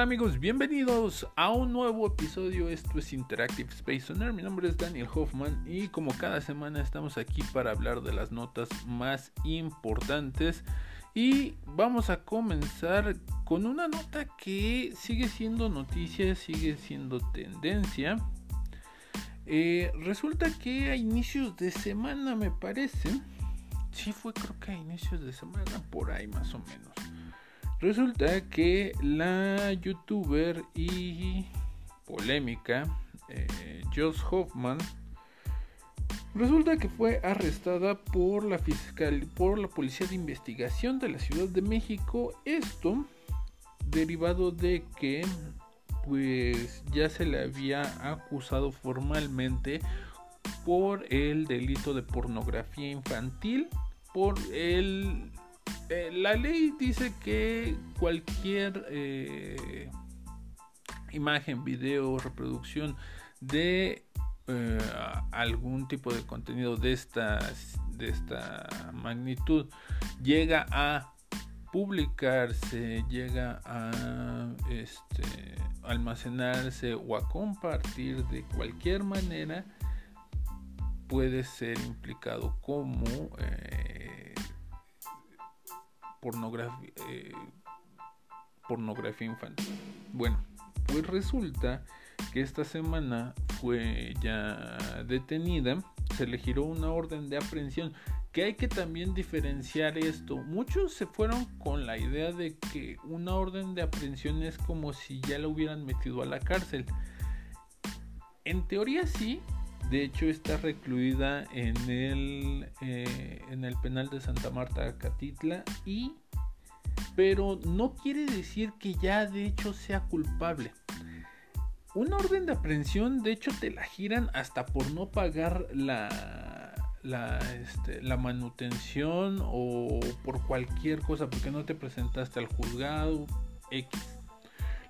Hola, ¿qué tal amigos? Bienvenidos a un nuevo episodio. Esto es Interactive Space Owner. Mi nombre es Daniel Hoffman y como cada semana estamos aquí para hablar de las notas más importantes. Y vamos a comenzar con una nota que sigue siendo noticia, sigue siendo tendencia. Eh, resulta que a inicios de semana me parece, sí fue creo que a inicios de semana, por ahí más o menos Resulta que la youtuber y polémica eh, Joss Hoffman resulta que fue arrestada por la fiscal por la policía de investigación de la Ciudad de México. Esto derivado de que pues ya se le había acusado formalmente por el delito de pornografía infantil por el eh, la ley dice que cualquier eh, imagen, video, reproducción de eh, algún tipo de contenido de esta, de esta magnitud llega a publicarse, llega a este, almacenarse o a compartir de cualquier manera, puede ser implicado como pornografía, eh, pornografía infantil. Bueno, pues resulta que esta semana fue ya detenida, se le giró una orden de aprehensión, que hay que también diferenciar esto. Muchos se fueron con la idea de que una orden de aprehensión es como si ya la hubieran metido a la cárcel. En teoría sí, de hecho está recluida en el, eh, en el penal de Santa Marta Catitla y pero no quiere decir que ya de hecho sea culpable. Una orden de aprehensión de hecho te la giran hasta por no pagar la, la, este, la manutención o por cualquier cosa porque no te presentaste al juzgado X.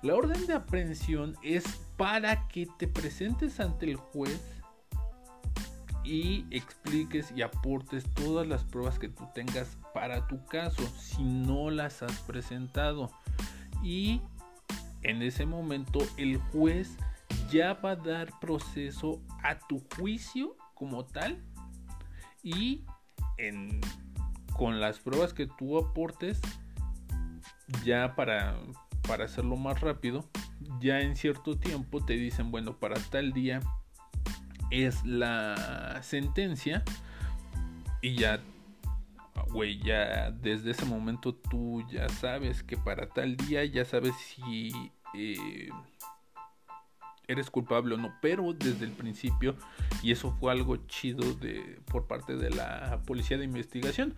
La orden de aprehensión es para que te presentes ante el juez y expliques y aportes todas las pruebas que tú tengas para tu caso si no las has presentado. Y en ese momento el juez ya va a dar proceso a tu juicio como tal y con las pruebas que tú aportes ya para, para hacerlo más rápido ya en cierto tiempo te dicen bueno para tal día es la sentencia y ya, güey, ya desde ese momento tú ya sabes que para tal día ya sabes si eh, eres culpable o no, pero desde el principio, y eso fue algo chido de, por parte de la policía de investigación,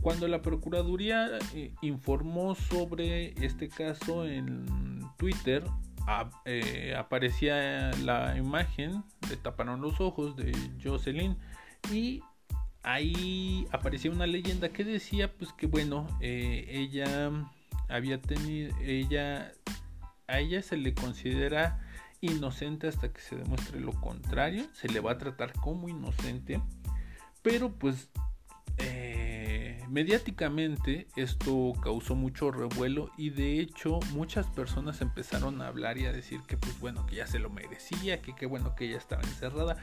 cuando la Procuraduría eh, informó sobre este caso en Twitter, eh, aparecía la imagen de taparon los ojos de Jocelyn y ahí aparecía una leyenda que decía pues que bueno eh, ella había tenido ella a ella se le considera inocente hasta que se demuestre lo contrario se le va a tratar como inocente pero pues eh, mediáticamente esto causó mucho revuelo y de hecho muchas personas empezaron a hablar y a decir que pues bueno que ya se lo merecía, que qué bueno que ella estaba encerrada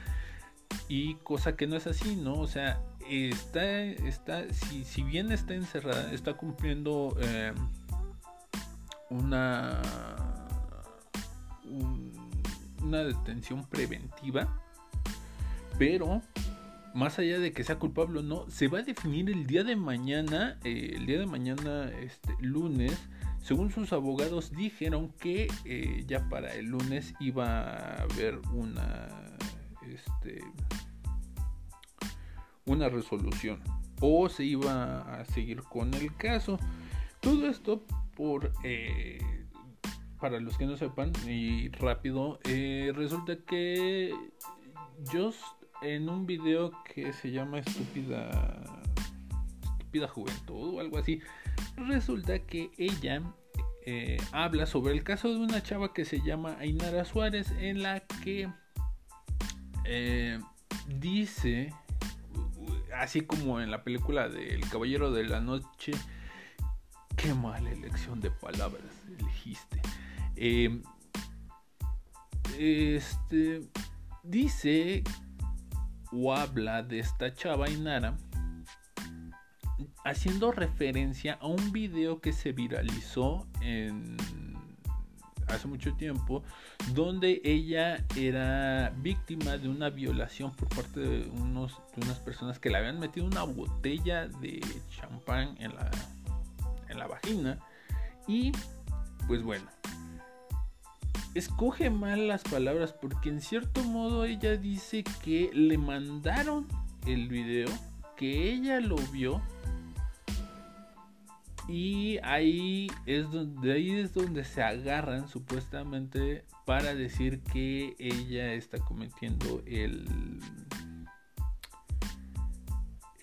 y cosa que no es así, ¿no? O sea, está, está, si, si bien está encerrada, está cumpliendo em, una, una detención preventiva, pero más allá de que sea culpable o no, se va a definir el día de mañana, eh, el día de mañana, este lunes. Según sus abogados dijeron que eh, ya para el lunes iba a haber una, este, una resolución o se iba a seguir con el caso. Todo esto por eh, para los que no sepan y rápido resulta que Just en un video que se llama Estúpida Estúpida Juventud o algo así, resulta que ella eh, habla sobre el caso de una chava que se llama Ainara Suárez, en la que eh, dice, así como en la película de El Caballero de la Noche, qué mala elección de palabras elegí dijiste. Em, este dice habla de esta chava Inara haciendo referencia a un video que se viralizó en hace mucho tiempo donde ella era víctima de una violación por parte de, unos, de unas personas que le habían metido una botella de champán en la, en la vagina. Y pues bueno escoge mal las palabras porque en cierto modo ella dice que le mandaron el video, que ella lo vio y ahí es donde ahí es donde se agarran supuestamente para decir que ella está cometiendo el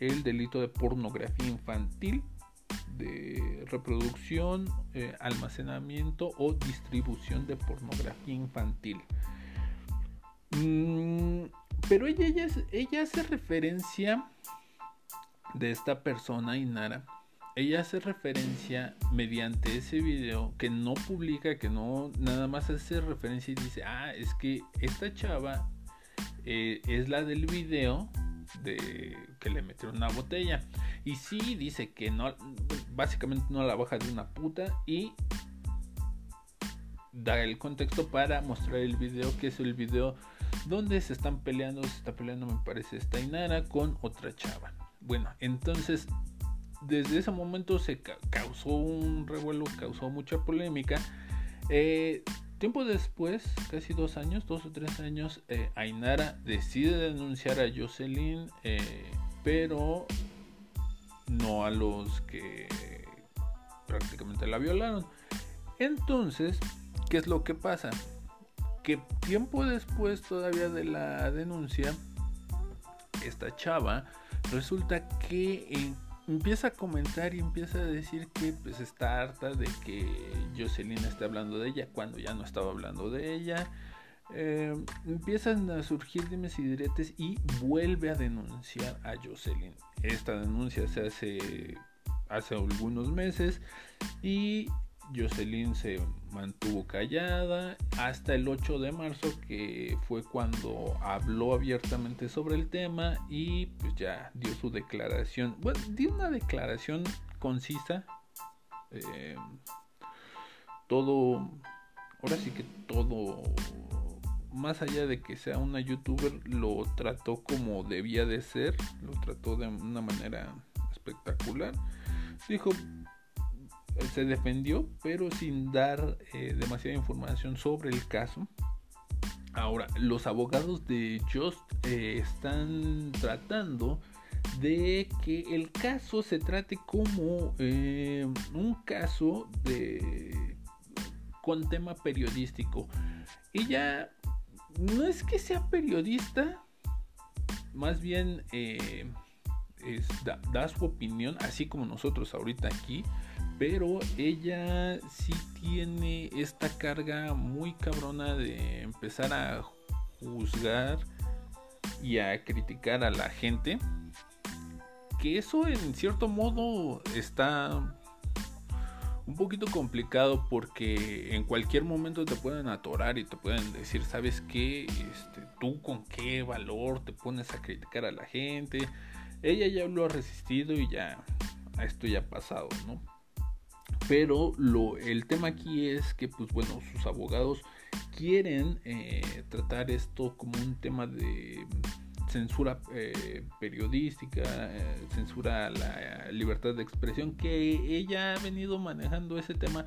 el delito de pornografía infantil de reproducción, eh, almacenamiento o distribución de pornografía infantil. Mm, pero ella, ella, hace referencia de esta persona, Inara. Ella hace referencia mediante ese video que no publica, que no nada más hace referencia y dice, ah, es que esta chava eh, es la del video de que le metieron una botella. Y sí dice que no, básicamente no la baja de una puta y da el contexto para mostrar el video, que es el video donde se están peleando, se está peleando me parece esta Inara con otra chava. Bueno, entonces desde ese momento se causó un revuelo, causó mucha polémica. Eh, tiempo después, casi dos años, dos o tres años, eh, Ainara decide denunciar a Jocelyn, eh, pero no a los que prácticamente la violaron. Entonces, ¿qué es lo que pasa? Que tiempo después todavía de la denuncia, esta chava resulta que empieza a comentar y empieza a decir que pues está harta de que Jocelyn esté hablando de ella cuando ya no estaba hablando de ella. Eh, empiezan a surgir dimes y diretes y vuelve a denunciar a Jocelyn. Esta denuncia se hace hace algunos meses y Jocelyn se mantuvo callada hasta el 8 de marzo que fue cuando habló abiertamente sobre el tema y pues ya dio su declaración, bueno, dio una declaración concisa, eh, todo, ahora sí que todo, más allá de que sea una youtuber, lo trató como debía de ser, lo trató de una manera espectacular, dijo se defendió, pero sin dar eh, demasiada información sobre el caso. Ahora, los abogados de Just eh, están tratando de que el caso se trate como eh, un caso de con tema periodístico. Ella no es que sea periodista, más bien da, su opinión, así como nosotros ahorita aquí, pero ella sí tiene esta carga muy cabrona de empezar a juzgar y a criticar a la gente. Que eso en cierto modo está un poquito complicado porque en cualquier momento te pueden atorar y te pueden decir, ¿sabes qué? Este, tú con qué valor te pones a criticar a la gente. Ella ya lo ha resistido y ya esto ya ha pasado, ¿no? Pero lo, el tema aquí es que, pues bueno, sus abogados quieren eh, tratar esto como un tema de censura eh, periodística, eh, censura a la libertad de expresión, que ella ha venido manejando ese tema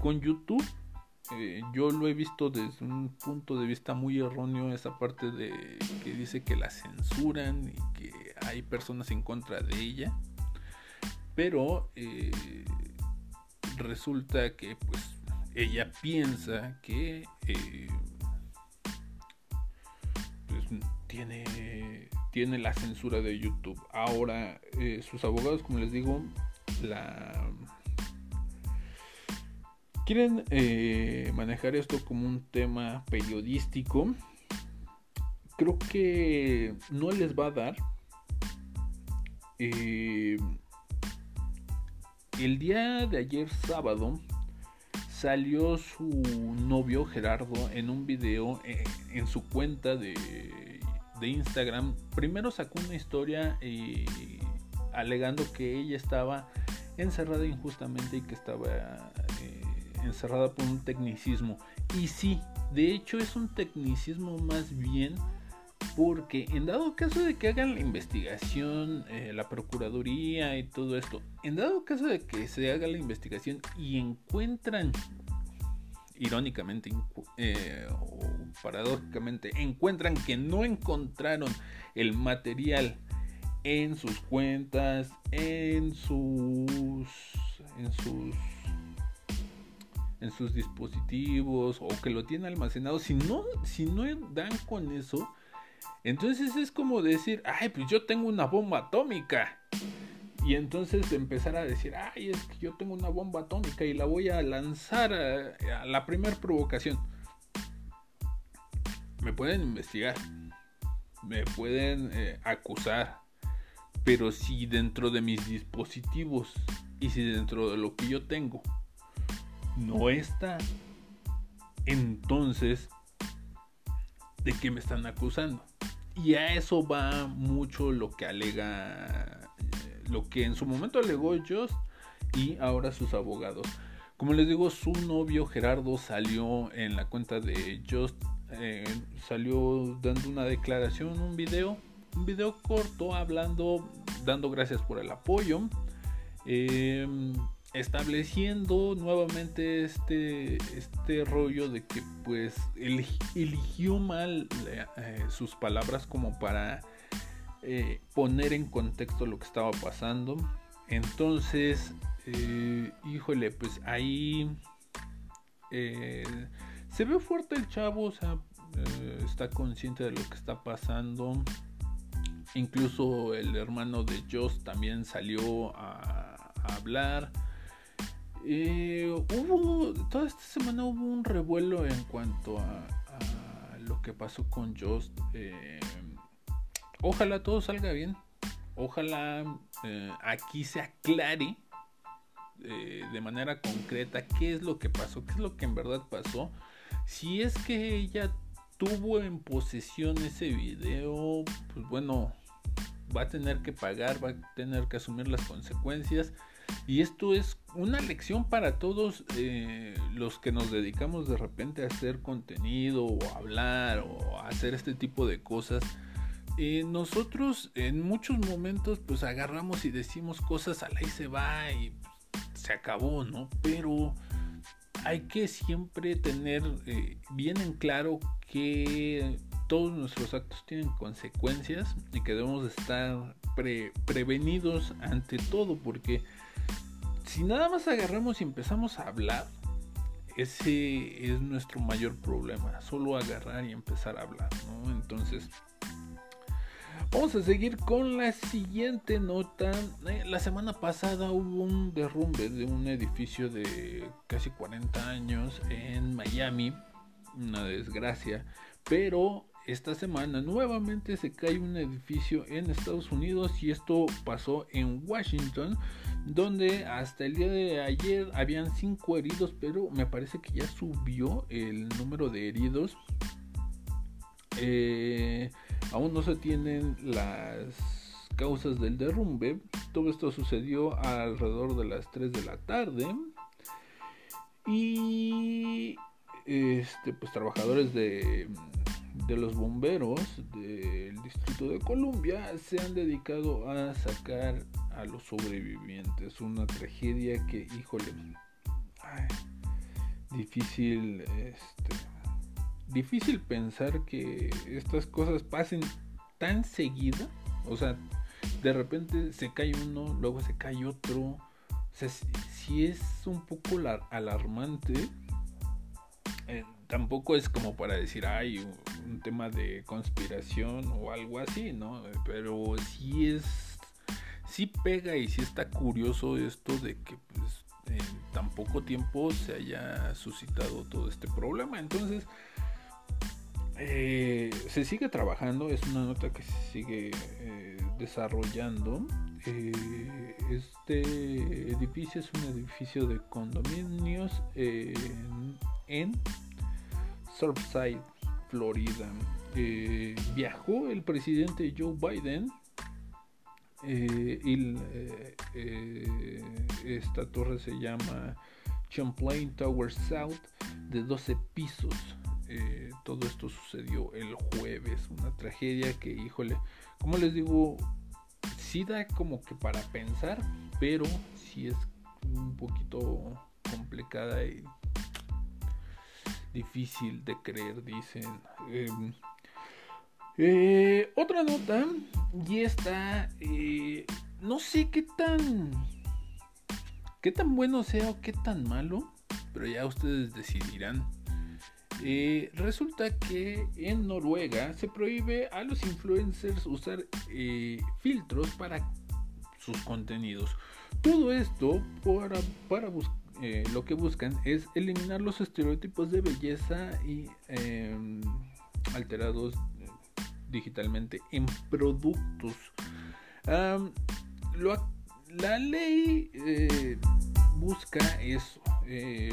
con YouTube. yo lo he visto desde un punto de vista muy erróneo, esa parte de que dice que la censuran y que hay personas en contra de ella. Pero resulta que pues ella piensa que eh, pues, tiene, tiene la censura de YouTube. Ahora, eh, sus abogados, como les digo, la quieren eh, manejar esto como un tema periodístico. Creo que no les va a dar. Eh, el día de ayer sábado salió su novio Gerardo en un video eh, en su cuenta de, de, Instagram. Primero sacó una historia eh, alegando que ella estaba encerrada injustamente y que estaba encerrada por un tecnicismo. Y sí, de hecho es un tecnicismo más bien porque en dado caso de que hagan la investigación, eh, la Procuraduría y todo esto, en dado caso de que se haga la investigación y encuentran, irónicamente eh, o paradójicamente, encuentran que no encontraron el material en sus cuentas, en sus, en sus en sus dispositivos o que lo tienen almacenado, si no, si no dan con eso, entonces es como decir, ay, pues yo tengo una bomba atómica. Y entonces empezar a decir, ay, es que yo tengo una bomba atómica y la voy a lanzar a, la primera provocación. Me pueden investigar, me pueden eh, acusar, pero si dentro de mis dispositivos y si dentro de lo que yo tengo no está, entonces, ¿de qué me están acusando? Y a eso va mucho lo que alega, eh, lo que en su momento alegó Just y ahora sus abogados. Como les digo, su novio Gerardo salió en la cuenta de Just, eh, salió dando una declaración, un video, un video corto hablando, dando gracias por el apoyo. Eh, estableciendo nuevamente este, este rollo de que pues eligió mal eh, sus palabras como para eh, poner en contexto lo que estaba pasando. Entonces, eh, híjole, pues ahí se ve fuerte el chavo, o sea, está consciente de lo que está pasando. Incluso el hermano de Joss también salió a hablar. Eh, hubo, toda esta semana hubo un revuelo en cuanto a, lo que pasó con Just. Eh, ojalá todo salga bien. Ojalá eh, aquí se aclare de manera concreta qué es lo que pasó, qué es lo que en verdad pasó. Si es que ella tuvo en posesión ese video, pues bueno, va a tener que pagar, va a tener que asumir las consecuencias. Y esto es una lección para todos eh, los que nos dedicamos de repente a hacer contenido o a hablar o a hacer este tipo de cosas. Eh, nosotros en muchos momentos pues agarramos y decimos cosas al ahí se va y se acabó, ¿no? Pero hay que siempre tener eh, bien en claro que todos nuestros actos tienen consecuencias y que debemos estar prevenidos ante todo porque si nada más agarramos y empezamos a hablar, ese es nuestro mayor problema. Solo agarrar y empezar a hablar, ¿no? Entonces, vamos a seguir con la siguiente nota. Eh, la semana pasada hubo un derrumbe de un edificio de casi 40 años en Miami. Una desgracia. Pero esta semana nuevamente se cae un edificio en Estados Unidos y esto pasó en Washington donde hasta el día de ayer habían 5 heridos pero me parece que ya subió el número de heridos. Eh, aún no se tienen las causas del derrumbe. Todo esto sucedió alrededor de las 3 de la tarde. Y este pues trabajadores de de los bomberos del Distrito de Columbia se han dedicado a sacar a los sobrevivientes. Una tragedia que, híjole, difícil, este, difícil pensar que estas cosas pasen tan seguida. O sea, de repente se cae uno, luego se cae otro. O sea, si, es un poco alarmante. Tampoco es como para decir, ay, un tema de conspiración o algo así, ¿no? Pero sí es, sí pega y sí está curioso esto de que pues en tan poco tiempo se haya suscitado todo este problema. Entonces, eh, se sigue trabajando, es una nota que se sigue eh, desarrollando. Eh, este edificio es un edificio de condominios en Surfside, Florida. viajó el presidente Joe Biden y esta torre se llama Champlain Tower South de 12 pisos. Eh, todo esto sucedió el jueves, una tragedia que, híjole, como les digo, sí da como que para pensar, pero sí es un poquito complicada y difícil de creer, dicen. Em, eh, otra nota, y esta, eh, no sé qué tan Qué tan bueno sea o qué tan malo, pero ya ustedes decidirán. Eh, resulta que en Noruega se prohíbe a los influencers usar filtros para sus contenidos. Todo esto para, para eh, lo que buscan es eliminar los estereotipos de belleza y em, alterados digitalmente en productos. lo, la ley eh, busca eso, eh,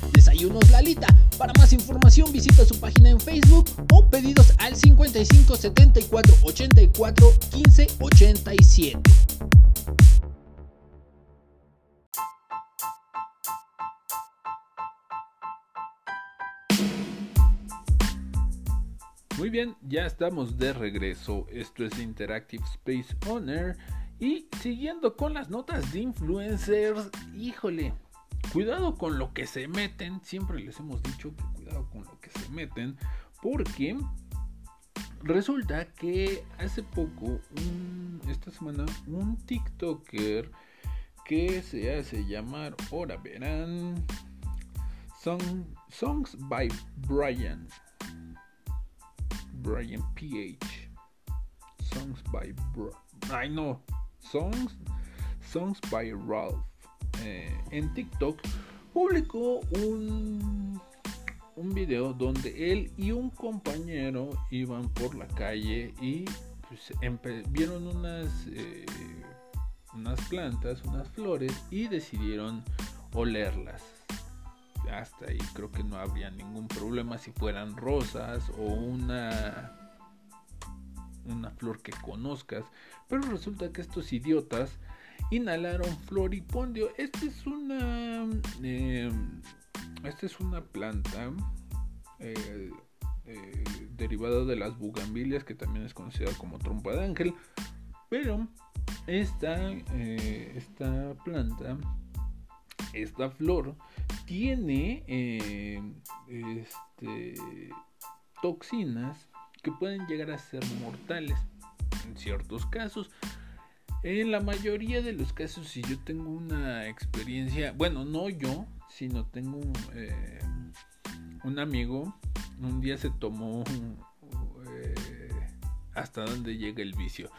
Desayunos Lalita. Para más información visita su página en Facebook o pedidos al 55 74 84 15 87. Muy bien, ya estamos de regreso. Esto es Interactive Space Owner. Y siguiendo con las notas de influencers, híjole, cuidado con lo que se meten. Siempre les hemos dicho que cuidado con lo que se meten. Porque Resulta que hace poco, esta semana, un TikToker que se hace llamar, ahora verán, Songs by Brian. Brian PH. Songs by Ay no. Songs, Songs by Ralph. Eh, en TikTok publicó un un video donde él y un compañero iban por la calle y pues, vieron unas, eh, unas plantas, unas flores y decidieron olerlas. Hasta ahí creo que no habría ningún problema si fueran rosas o una una flor que conozcas, pero resulta que estos idiotas inhalaron floripondio. Esta es una eh, esta es una planta eh, eh, derivada de las bugambilias, que también es conocida como trompa de ángel. Pero esta, esta planta, esta flor, tiene este, toxinas que pueden llegar a ser mortales en ciertos casos. En la mayoría de los casos, si yo tengo una experiencia, bueno, no yo, sino tengo eh, un amigo, un día se tomó eh, hasta donde llega el vicio.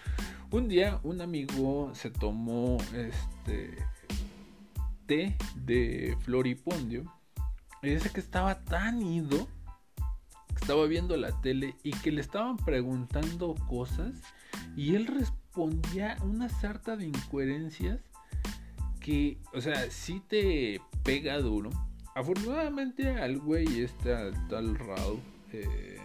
Un día un amigo se tomó este té de floripondio y dice que estaba tan ido estaba viendo la tele y que le estaban preguntando cosas y él respondía una sarta de incoherencias que, o sea, sí te pega duro. Afortunadamente al güey este, al tal Ralph, eh,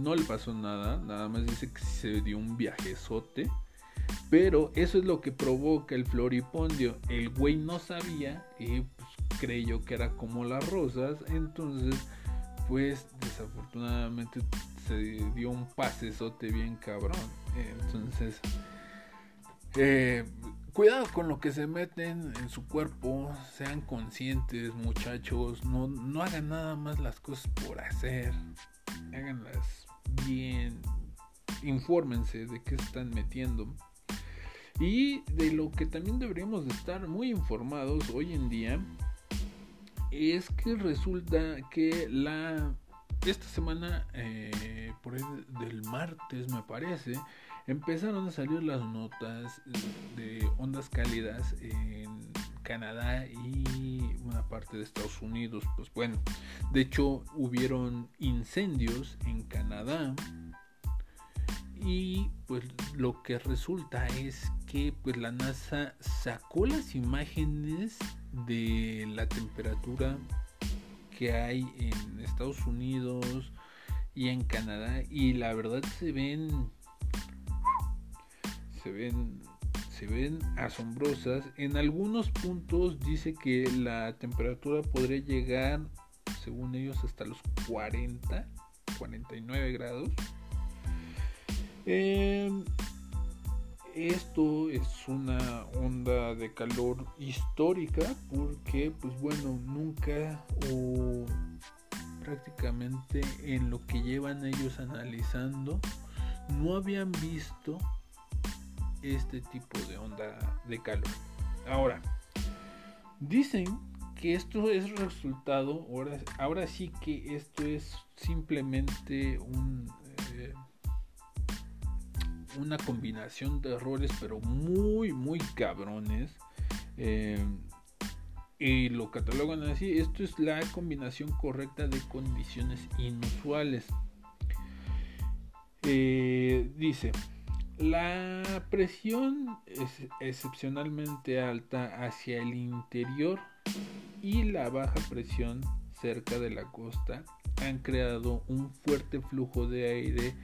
no le pasó nada, nada más dice que se dio un viajezote. Pero eso es lo que provoca el floripondio. El güey no sabía y pues, creyó que era como las rosas. Entonces, pues desafortunadamente se dio un pasezote bien cabrón. Entonces, eh, cuidado con lo que se meten en su cuerpo, sean conscientes muchachos, no, no hagan nada más las cosas por hacer, háganlas bien, infórmense de qué están metiendo. Y de lo que también deberíamos de estar muy informados hoy en día es que resulta que la esta semana eh, por el del martes me parece empezaron a salir las notas de ondas cálidas en Canadá y una parte de Estados Unidos. Pues bueno, de hecho hubieron incendios en Canadá y pues lo que resulta es que pues la NASA sacó las imágenes de la temperatura que hay en Estados Unidos y en Canadá y la verdad se ven se ven se ven asombrosas. En algunos puntos dice que la temperatura podría llegar, según ellos, hasta los 40, 49 grados. Em, esto es una onda de calor histórica porque, pues bueno, nunca o prácticamente en lo que llevan ellos analizando, no habían visto este tipo de onda de calor. Ahora, dicen que esto es resultado, ahora, ahora sí que esto es simplemente un, una combinación de errores, pero muy, muy cabrones. Eh, y lo catalogan así, esto es la combinación correcta de condiciones inusuales. Eh, dice, la presión es excepcionalmente alta hacia el interior y la baja presión cerca de la costa han creado un fuerte flujo de aire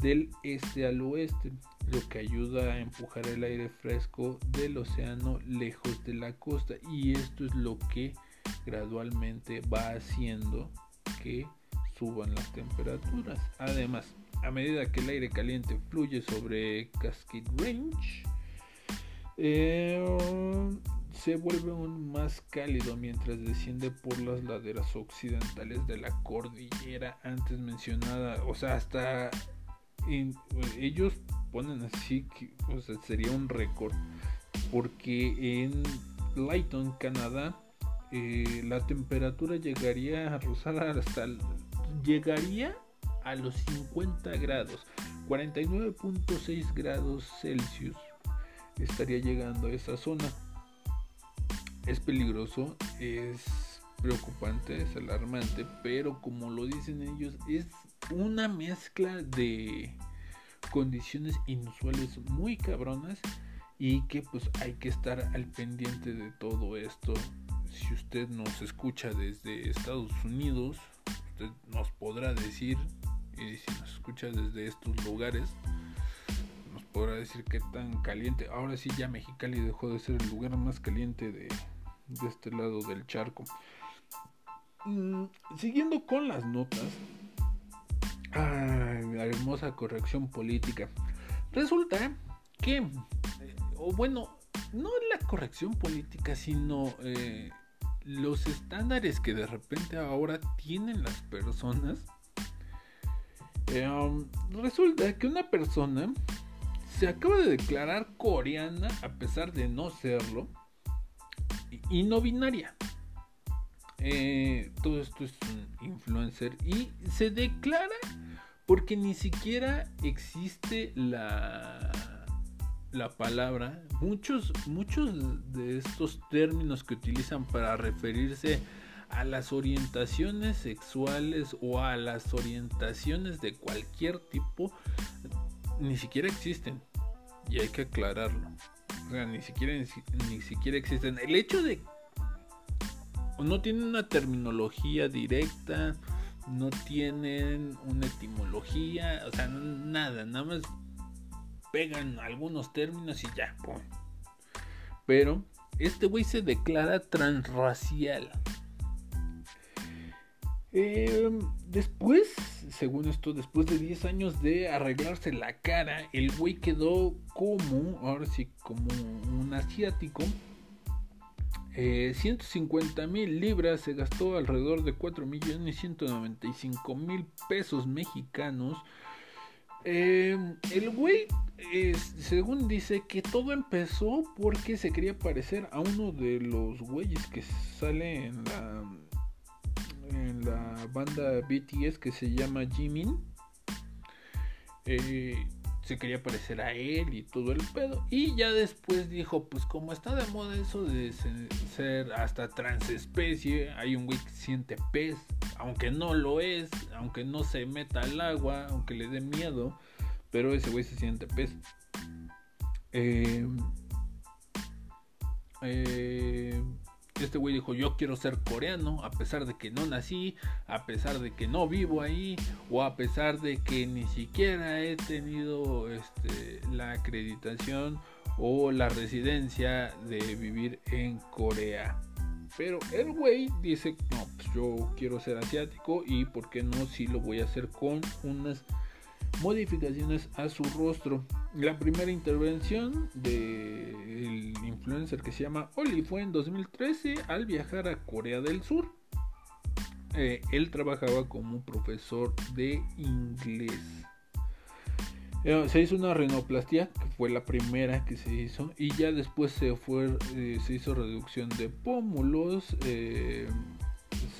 del este al oeste, lo que ayuda a empujar el aire fresco del océano lejos de la costa y esto es lo que gradualmente va haciendo que suban las temperaturas. Además, a medida que el aire caliente fluye sobre Cascade Range, eh, se vuelve aún más cálido mientras desciende por las laderas occidentales de la cordillera antes mencionada. O sea, hasta ellos ponen así que sería un récord. Porque en Lighton, Canadá, eh, la temperatura llegaría a rozar hasta llegaría a los 50 grados, 49.6 grados Celsius estaría llegando a esa zona. Es peligroso, es preocupante, es alarmante, pero como lo dicen ellos, es una mezcla de condiciones inusuales muy cabronas y que pues hay que estar al pendiente de todo esto. Si usted nos escucha desde Estados Unidos, usted nos podrá decir y si nos escucha desde estos lugares, nos podrá decir qué tan caliente. Ahora sí, ya Mexicali dejó de ser el lugar más caliente de, este lado del charco. Mm, siguiendo con las notas, la hermosa corrección política. Resulta que, eh, o bueno, no la corrección política, sino eh, los estándares que de repente ahora tienen las personas um, resulta que una persona se acaba de declarar coreana a pesar de no serlo y, no binaria. Eh, todo esto es un influencer y se declara porque ni siquiera existe la la palabra. Muchos muchos de estos términos que utilizan para referirse a las orientaciones sexuales o a las orientaciones de cualquier tipo ni siquiera existen. Y hay que aclararlo. O sea ni siquiera ni siquiera existen. El hecho de no tienen una terminología directa no tienen una etimología o sea nada nada más pegan algunos términos y ya pero este güey se declara transracial Em, después, según esto, después de 10 años de arreglarse la cara, el güey quedó como, ahora sí, como un asiático. 150 eh, mil libras se gastó alrededor de 4 millones 195 mil pesos mexicanos Em, el güey, según dice, que todo empezó porque se quería parecer a uno de los güeyes que sale en la, en la banda BTS que se llama Jimin. Eh, se quería parecer a él y todo el pedo. Y ya después dijo, pues como está de moda eso de ser hasta transespecie, hay un güey que siente pez, aunque no lo es, aunque no se meta al agua, aunque le dé miedo, pero ese güey se siente pez. Eh, eh, este güey dijo, yo quiero ser coreano, a pesar de que no nací, a pesar de que no vivo ahí, o a pesar de que ni siquiera he tenido este, la acreditación o la residencia de vivir en Corea. Pero el güey dice, no, pues yo quiero ser asiático y por qué no si lo voy a hacer con unas modificaciones a su rostro. La primera intervención del influencer que se llama Oli fue en 2013 al viajar a Corea del Sur. Eh, él trabajaba como profesor de inglés. Eh, se hizo una rinoplastia, que fue la primera que se hizo, y ya después se, fue, eh, se hizo reducción de pómulos,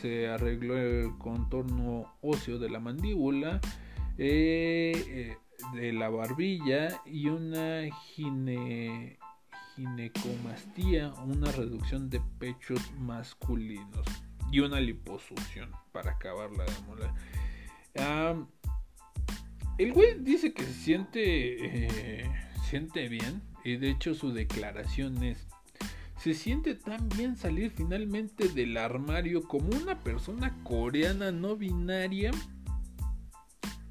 se arregló el contorno óseo de la mandíbula, eh, de la barbilla y una gine, ginecomastía, una reducción de pechos masculinos y una liposucción para acabarla de moler. el güey dice que se siente, eh, siente bien y de hecho su declaración es se siente tan bien salir finalmente del armario como una persona coreana no binaria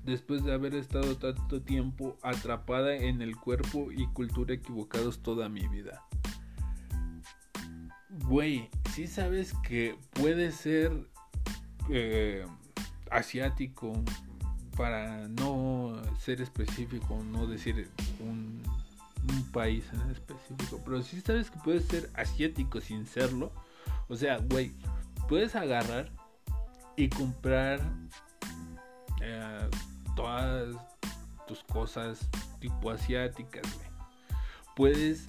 después de haber estado tanto tiempo atrapada en el cuerpo y cultura equivocados toda mi vida. Güey, si sabes que puede ser eh, asiático para no ser específico, no decir un, país en específico, pero si sabes que puedes ser asiático sin serlo. O sea, güey, puedes agarrar y comprar eh, todas tus cosas tipo asiáticas, Puedes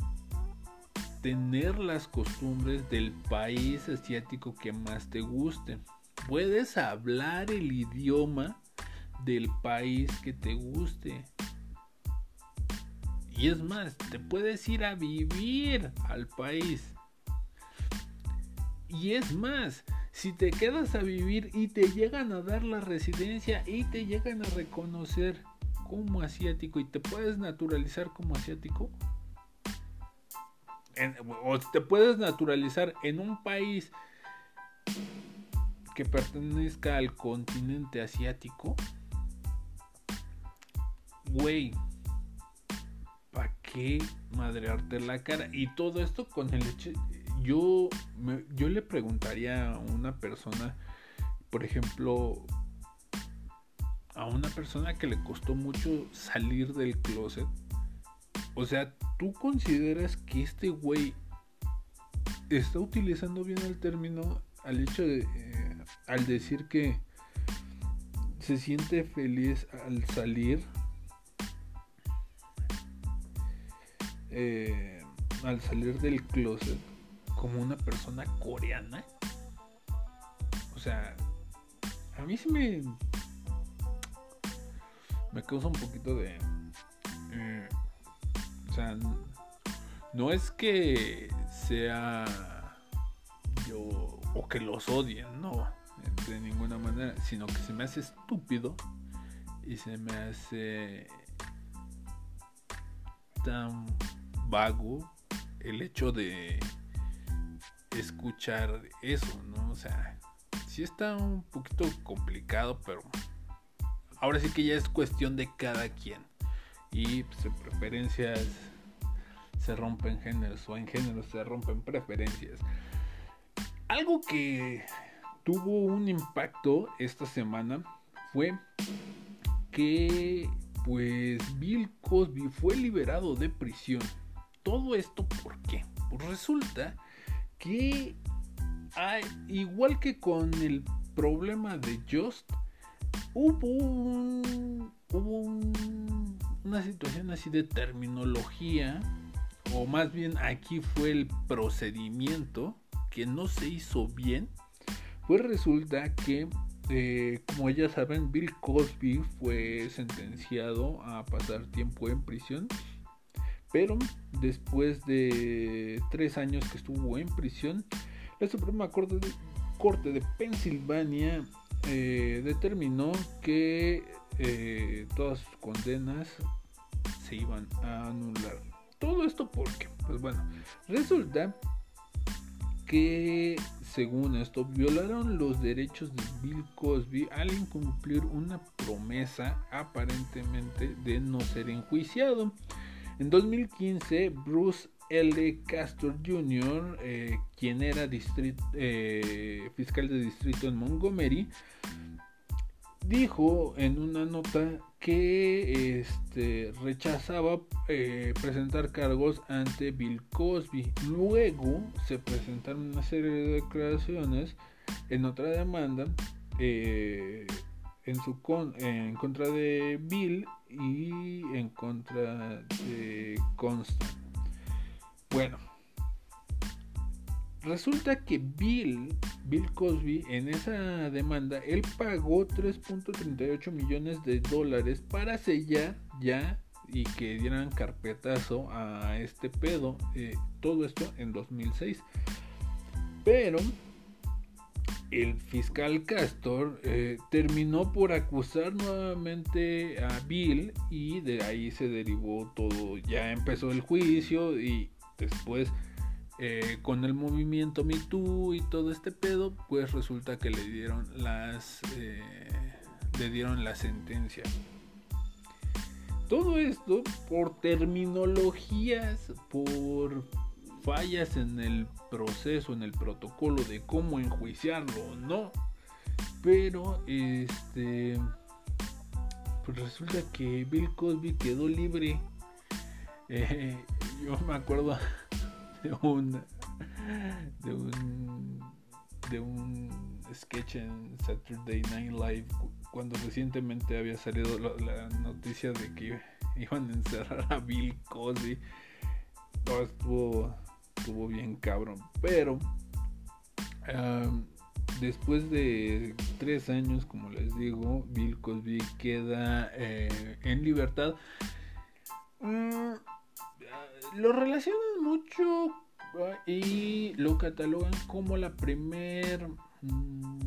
tener las costumbres del país asiático que más te guste. Puedes hablar el idioma del país que te guste. Y es más, te puedes ir a vivir al país. Y es más, si te quedas a vivir y te llegan a dar la residencia y te llegan a reconocer como asiático y te puedes naturalizar como asiático, o te puedes naturalizar en un país que pertenezca al continente asiático, güey, ¿para qué madrearte la cara? Y todo esto con el yo, yo le preguntaría a una persona, por ejemplo, a una persona que le costó mucho salir del closet. O sea, ¿tú consideras que este güey está utilizando bien el término al hecho de, eh, al decir que se siente feliz al salir? Eh, al salir del closet como una persona coreana. O sea, a mí sí me. Me causa un poquito de. Eh, o sea, no es que sea yo. o que los odien, no. De ninguna manera. Sino que se me hace estúpido. Y se me hace. tan vago el hecho de escuchar eso, ¿no? O sea, sí está un poquito complicado, pero ahora sí que ya es cuestión de cada quien. Y pues, en preferencias se rompen géneros o en géneros se rompen preferencias. Algo que tuvo un impacto esta semana fue que pues Bill Cosby fue liberado de prisión. Todo esto ¿por qué? Pues resulta que igual que con el problema de Just, hubo un, hubo un una situación así de terminología, o más bien aquí fue el procedimiento que no se hizo bien, pues resulta que, eh, como ya saben, Bill Cosby fue sentenciado a pasar tiempo en prisión, pero después de tres años que estuvo en prisión, la Suprema Corte de, Pensilvania eh, determinó que eh, todas sus condenas se iban a anular. Todo esto porque, pues bueno, resulta que según esto violaron los derechos de Bill Cosby al incumplir una promesa aparentemente de no ser enjuiciado. En 2015, Bruce L. Castor Jr., eh, quien era eh, fiscal de distrito en Montgomery, dijo en una nota que este, rechazaba eh, presentar cargos ante Bill Cosby. Luego se presentaron una serie de declaraciones en otra demanda en, su en contra de Bill y contra de Constant. Bueno, resulta que Bill, Bill Cosby, en esa demanda, él pagó 3.38 millones de dólares para sellar ya y que dieran carpetazo a este pedo. Eh, todo esto en 2006. Pero el fiscal Castor eh, terminó por acusar nuevamente a Bill y de ahí se derivó todo. Ya empezó el juicio y después eh, con el movimiento Me Too y todo este pedo, pues resulta que le dieron las eh, le dieron la sentencia. Todo esto por terminologías, por fallas en el proceso, en el protocolo de cómo enjuiciarlo o no. Pero este pues resulta que Bill Cosby quedó libre. Eh, yo me acuerdo de un de un de un sketch en Saturday Night Live cuando recientemente había salido la, noticia de que iban a encerrar a Bill Cosby. estuvo estuvo bien cabrón. Pero después de tres años, como les digo, Bill Cosby queda eh, en libertad. Mm, lo relacionan mucho ah, y lo catalogan como la primer mm,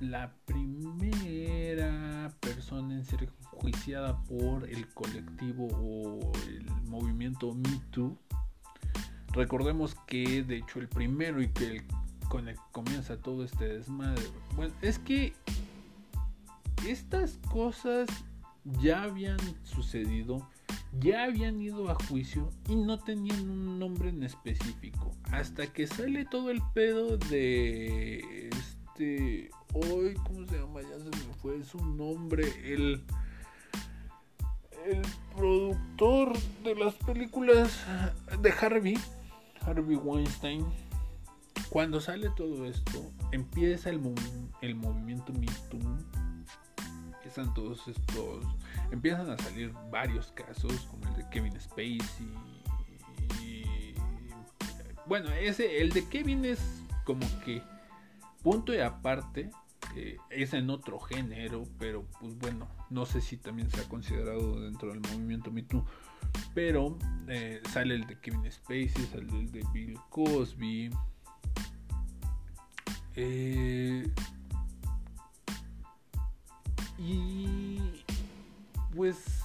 la primera persona en ser enjuiciada por el colectivo o el movimiento Me Too Recordemos que de hecho el primero y que con el comienza todo este desmadre. Bueno, es que estas cosas ya habían sucedido, ya habían ido a juicio y no tenían un nombre en específico. Hasta que sale todo el pedo de este. Hoy, ¿cómo se llama? Ya se me fue su nombre. El. El productor de las películas de Harvey. Harvey Weinstein, cuando sale todo esto, empieza el, movimiento Me Too, todos estos, empiezan a salir varios casos, como el de Kevin Spacey. Bueno, ese, el de Kevin es como que punto y aparte, eh, es en otro género, pero pues bueno, no sé si también se ha considerado dentro del movimiento Me Too. Pero eh, sale el de Kevin Spacey, sale el de Bill Cosby. Eh, y pues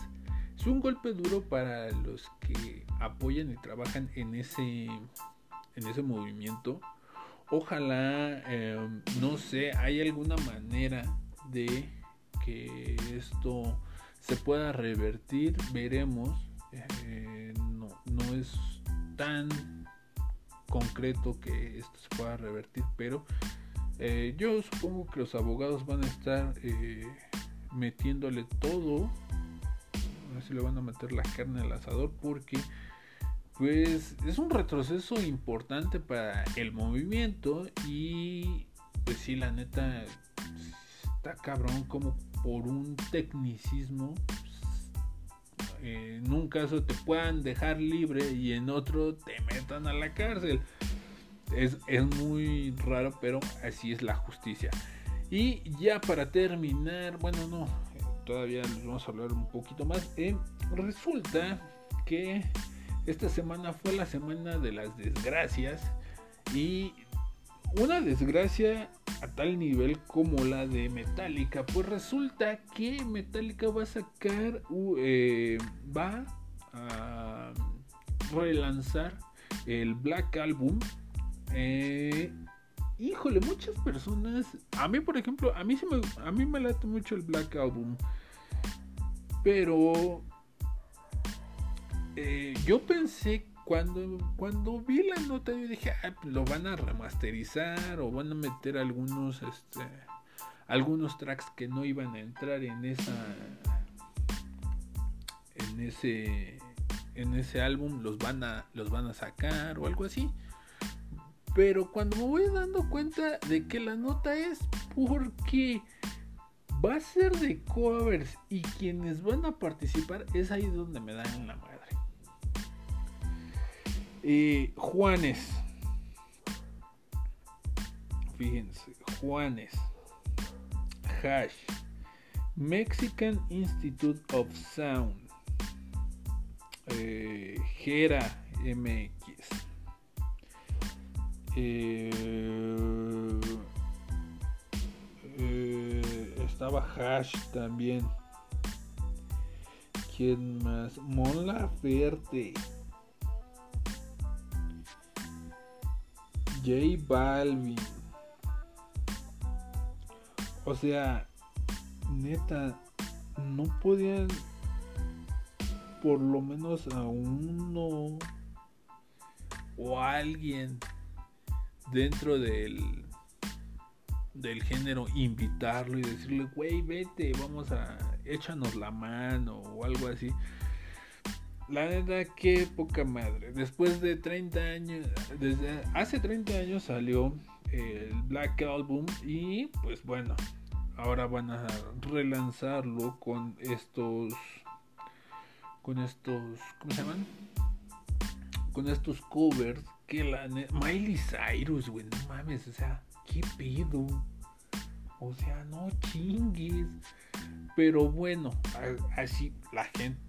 es un golpe duro para los que apoyan y trabajan en ese, en ese movimiento. Ojalá, em, no sé, hay alguna manera de que esto se pueda revertir. Veremos eh, no, no es tan concreto que esto se pueda revertir, pero eh, yo supongo que los abogados van a estar eh, metiéndole todo, a ver si le van a meter la carne al asador, porque pues es un retroceso importante para el movimiento y pues sí, la neta está cabrón como por un tecnicismo en un caso te puedan dejar libre y en otro te metan a la cárcel. Es, muy raro, pero así es la justicia. Y ya para terminar, bueno, no, todavía vamos a hablar un poquito más. Eh, resulta que esta semana fue la semana de las desgracias y una desgracia a tal nivel como la de Metallica. Pues resulta que Metallica va a sacar, eh, va a relanzar el Black Album. Eh, híjole, muchas personas, a mí por ejemplo, a mí, se me, a mí me late mucho el Black Album. Pero eh, yo pensé cuando, cuando vi la nota, yo dije, ah, pues lo van a remasterizar o van a meter algunos, este, algunos tracks que no iban a entrar en esa, en ese, en ese álbum, los van a, los van a sacar o algo así. Pero cuando me voy dando cuenta de que la nota es porque va a ser de covers y quienes van a participar es ahí donde me dan la madre. Juanes. Fíjense, Juanes. Hash. Mexican Institute of Sound. Eh, Gera MX. Eh, eh, estaba Hash también. ¿Quién más? Mola Verde. J Balvin. O sea, neta, no podían por lo menos a uno o alguien dentro del del género invitarlo y decirle, güey, vete, vamos a échanos la mano o algo así. La neta, qué poca madre. Después de 30 años, desde hace 30 años salió el Black Album y pues bueno, ahora van a relanzarlo con estos, con estos, ¿cómo se llaman? Con estos covers que la Miley Cyrus, güey, no mames, o sea, qué pedo. O sea, no chingues. Pero bueno, así la gente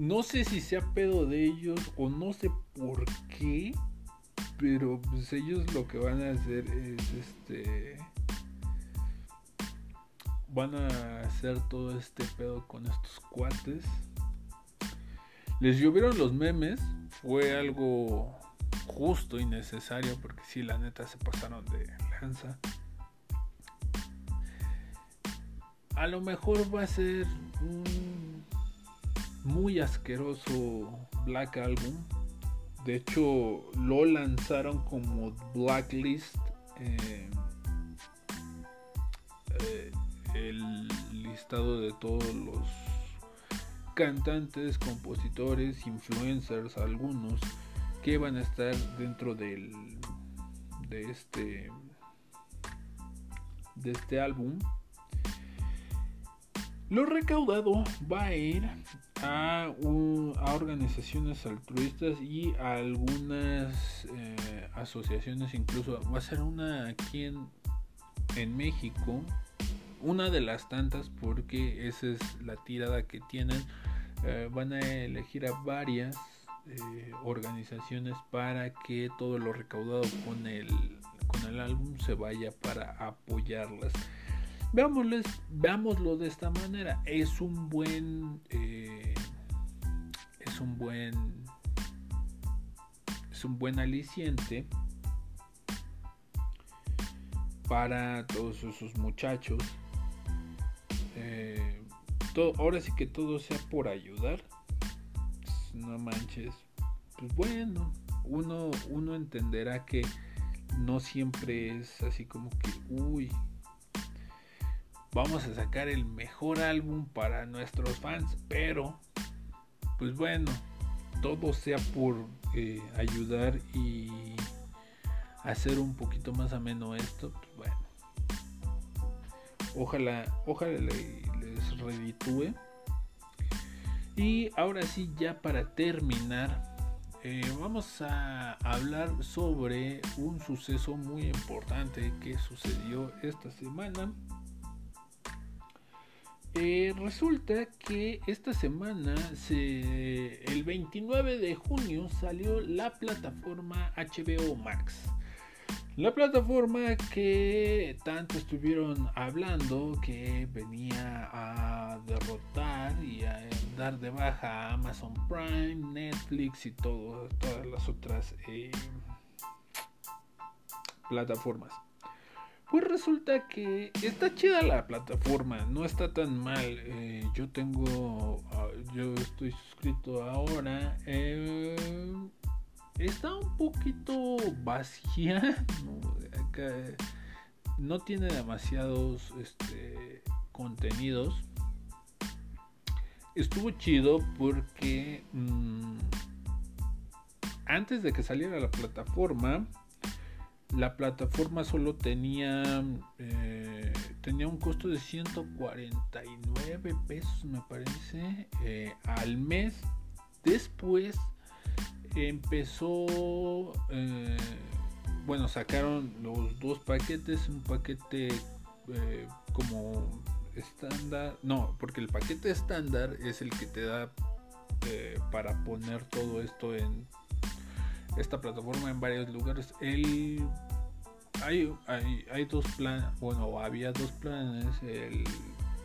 no sé si sea pedo de ellos o no sé por qué. Pero pues ellos lo que van a hacer es este. Van a hacer todo este pedo con estos cuates. Les llovieron los memes. Fue algo justo y necesario. Porque si la neta se pasaron de lanza. A lo mejor va a ser un muy asqueroso Black Album. De hecho, lo lanzaron como Blacklist. Eh, eh, el listado de todos los cantantes, compositores, influencers, algunos que van a estar dentro del de este de este álbum. Lo recaudado va a ir a, organizaciones altruistas y a algunas eh, asociaciones, incluso va a ser una aquí en, en México, una de las tantas porque esa es la tirada que tienen. Eh, van a elegir a varias eh, organizaciones para que todo lo recaudado con el, con el álbum se vaya para apoyarlas. Veámosles, veámoslo de esta manera. Es un buen. Un buen. Es un buen aliciente para todos esos muchachos. Eh, ahora sí que todo sea por ayudar. No manches. Pues bueno, uno, uno entenderá que no siempre es así como que, uy, vamos a sacar el mejor álbum para nuestros fans, pero pues bueno, todo sea por eh, ayudar y hacer un poquito más ameno esto, pues bueno. Ojalá, ojalá les reditúe. Y ahora sí, ya para terminar, eh, vamos a hablar sobre un suceso muy importante que sucedió esta semana. Eh, resulta que esta semana, el 29 de junio, salió la plataforma HBO Max. La plataforma que tanto estuvieron hablando que venía a derrotar y a dar de baja a Amazon Prime, Netflix y todo, todas las otras eh, plataformas. Pues resulta que está chida la plataforma, no está tan mal. Eh, yo tengo, ah, yo estoy suscrito ahora. Eh, está un poquito vacía. No, tiene demasiados este, contenidos. Estuvo chido porque mm, antes de que saliera la plataforma, la plataforma solo tenía eh, tenía un costo de 149 pesos me parece eh, al mes. Después empezó, eh, bueno, sacaron los dos paquetes, un paquete como estándar, no, porque el paquete estándar es el que te da para poner todo esto en esta plataforma en varios lugares. El, hay, hay, hay dos planes, bueno, había dos planes, el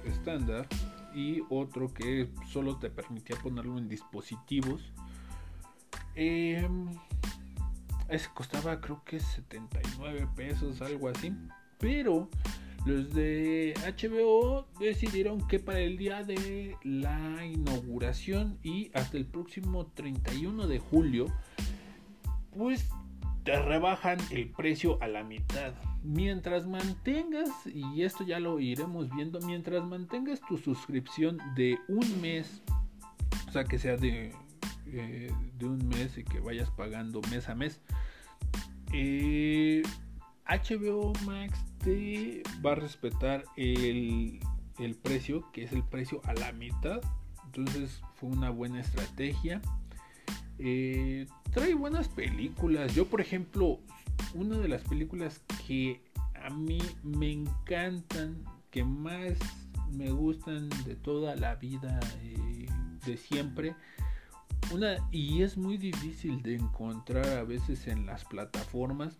estándar y otro que solo te permitía ponerlo en dispositivos eh, ese costaba creo que 79 pesos, algo así. Pero los de HBO decidieron que para el día de la inauguración y hasta el próximo 31 de julio, pues te rebajan el precio a la mitad. Mientras mantengas, y esto ya lo iremos viendo, mientras mantengas tu suscripción de un mes, o sea que sea de eh, de un mes y que vayas pagando mes a mes. Eh, HBO Max te va a respetar el, precio, que es el precio a la mitad. Entonces fue una buena estrategia. Eh, trae buenas películas. Yo, por ejemplo, una de las películas que a mí me encantan, que más me gustan de toda la vida, de siempre, una, y es muy difícil de encontrar a veces en las plataformas,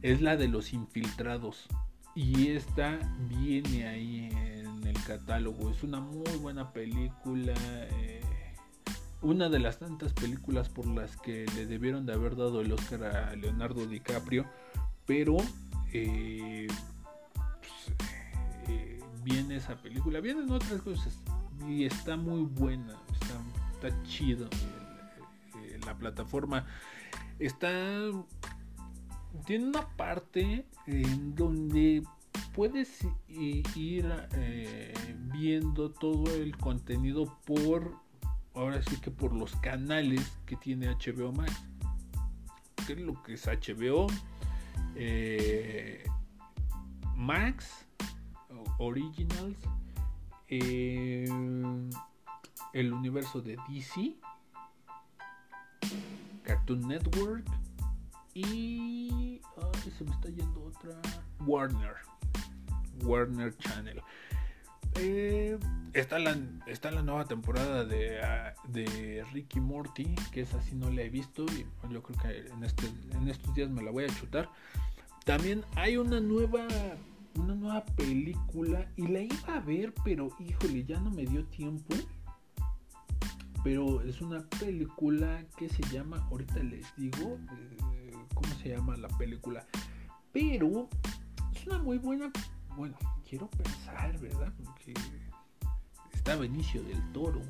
es la de los infiltrados. Y esta viene ahí en el catálogo. Es una muy buena película. Eh, una de las tantas películas por las que le debieron de haber dado el Oscar a Leonardo DiCaprio. Pero eh, pues, eh, viene esa película. Vienen otras cosas. Y está muy buena. Está chido la plataforma. Está. Tiene una parte en donde puedes ir eh, viendo todo el contenido por. Ahora sí que por los canales que tiene HBO Max. ¿Qué es lo que es HBO? Eh, Max Originals. Eh, el universo de DC, Cartoon Network y se me está yendo otra Warner, Warner Channel. Eh, está, la, está la nueva temporada de, ah, de Ricky Morty, que es así no la he visto y yo creo que en, este, en estos días me la voy a chutar. También hay una nueva una nueva película y la iba a ver, pero híjole, ya no me dio tiempo pero es una película que se llama, ahorita les digo eh, cómo se llama la película, pero es una muy buena, bueno, quiero pensar, ¿verdad? Porque está Benicio del Toro,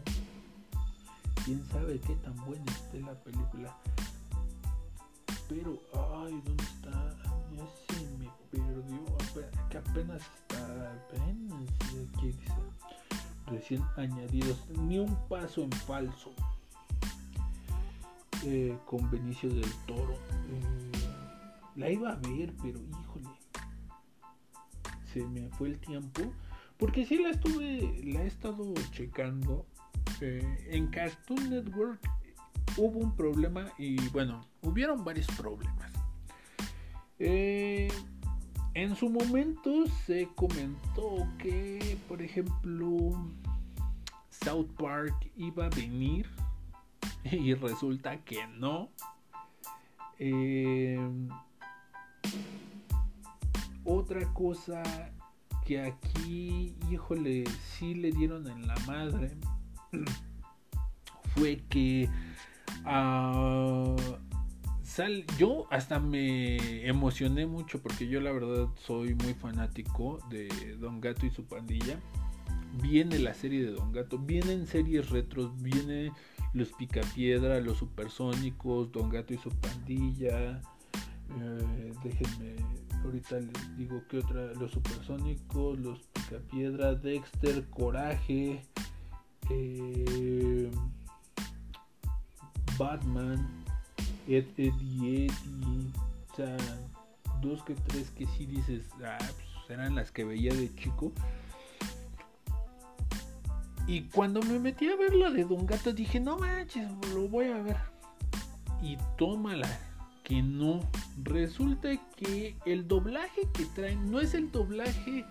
quién sabe qué tan buena esté la película, pero, ay, ¿dónde está? Ya se me perdió, que apenas está, apenas, dice recién añadidos, ni un paso en falso eh, con Benicio del Toro. Eh, la iba a ver, pero híjole, se me fue el tiempo. Porque sí la estuve, la he estado checando. Eh, en Cartoon Network hubo un problema y bueno, hubieron varios problemas. Eh, en su momento se comentó que, por ejemplo, South Park iba a venir y resulta que no. Eh, otra cosa que aquí, híjole, sí le dieron en la madre fue que uh, sal, yo hasta me emocioné mucho porque yo la verdad soy muy fanático de Don Gato y su pandilla. Viene la serie de Don Gato, vienen series retros, viene los Picapiedra, los Supersónicos, Don Gato y su pandilla. Eh, déjenme, ahorita les digo que otra, los Supersónicos, los Picapiedra, Dexter, Coraje, eh, Batman, Ed, Eddie, Eddie, o sea, dos que tres que sí dices, ah, pues eran las que veía de chico. Y cuando me metí a ver la de Don Gato dije, no manches, lo voy a ver. Y tómala, que no. Resulta que el doblaje que traen no es el doblaje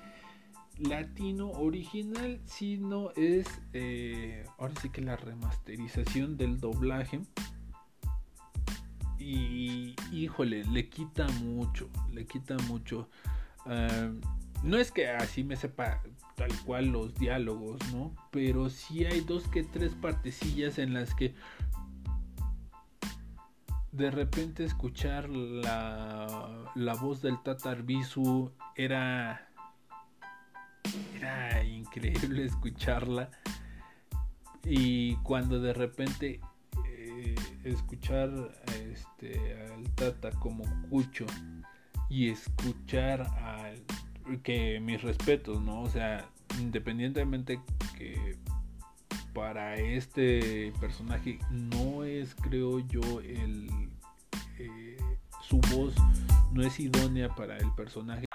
latino original, sino es eh, ahora sí que la remasterización del doblaje. Y híjole, le quita mucho, le quita mucho. No es que así me sepa tal cual los diálogos, ¿no? Pero sí hay dos que tres partecillas en las que de repente escuchar la, la voz del Tatar Bisu era era increíble escucharla y cuando de repente eh, escuchar este al Tata como Cucho y escuchar al que mis respetos, ¿no? O sea, independientemente que para este personaje no es, creo yo, el eh, su voz no es idónea para el personaje.